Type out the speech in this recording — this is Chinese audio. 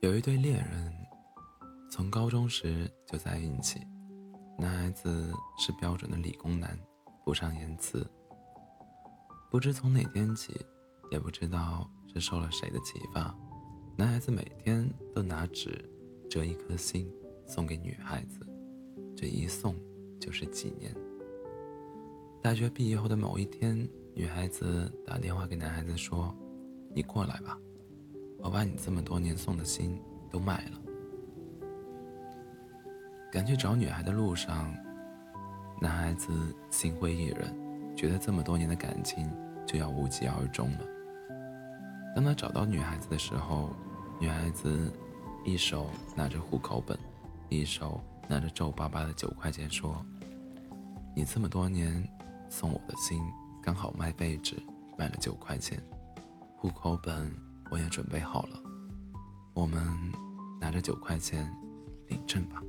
有一对恋人，从高中时就在一起。男孩子是标准的理工男，不善言辞。不知从哪天起，也不知道是受了谁的启发，男孩子每天都拿纸折一颗心送给女孩子，这一送就是几年。大学毕业后的某一天，女孩子打电话给男孩子说：“你过来吧。”我把你这么多年送的心都卖了。赶去找女孩的路上，男孩子心灰意冷，觉得这么多年的感情就要无疾而终了。当他找到女孩子的时候，女孩子一手拿着户口本，一手拿着皱巴巴的九块钱，说：“你这么多年送我的心，刚好卖废纸，卖了九块钱，户口本。”我也准备好了，我们拿着九块钱领证吧。